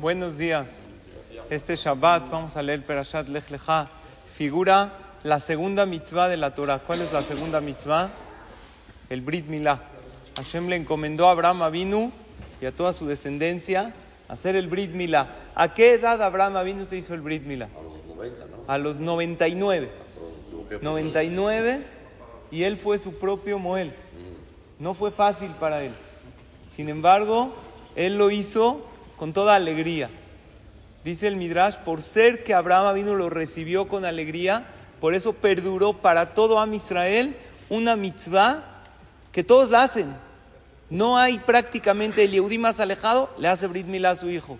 Buenos días. Este Shabbat vamos a leer Perashat Lech Lecha. Figura la segunda mitzvah de la Torah. ¿Cuál es la segunda mitzvah? El Brit Milá. Hashem le encomendó a Abraham Avinu y a toda su descendencia hacer el Brit Milá. ¿A qué edad Abraham Avinu se hizo el Brit Milá? A los 99. 99 y él fue su propio Moel. No fue fácil para él. Sin embargo, él lo hizo con toda alegría. Dice el Midrash, por ser que Abraham vino lo recibió con alegría, por eso perduró para todo Am Israel una mitzvah que todos la hacen. No hay prácticamente el Yehudí más alejado, le hace Brit Milá a su hijo.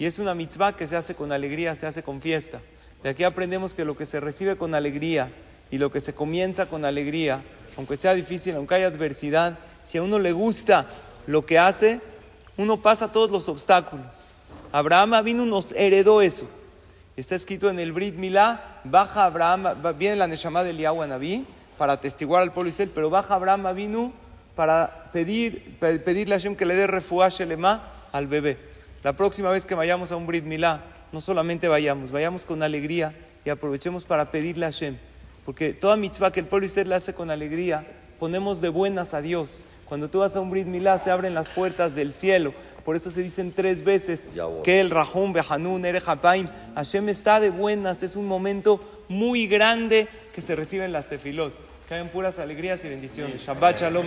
Y es una mitzvah que se hace con alegría, se hace con fiesta. De aquí aprendemos que lo que se recibe con alegría y lo que se comienza con alegría, aunque sea difícil, aunque haya adversidad, si a uno le gusta lo que hace, uno pasa todos los obstáculos. Abraham vino nos heredó eso. Está escrito en el Brit Milá, baja Abraham, viene la Neshama del Naví para atestiguar al pueblo Israel, pero baja Abraham vino para pedir, pedirle a Hashem que le dé refuash elema al bebé. La próxima vez que vayamos a un Brit Milá, no solamente vayamos, vayamos con alegría y aprovechemos para pedirle a Hashem. Porque toda mitzvah que el pueblo Israel le hace con alegría, ponemos de buenas a Dios. Cuando tú vas a un Brit Milá, se abren las puertas del cielo. Por eso se dicen tres veces que el Rahum, Behanun, Ere Hashem está de buenas. Es un momento muy grande que se reciben las tefilot. Caen puras alegrías y bendiciones. Shabbat Shalom,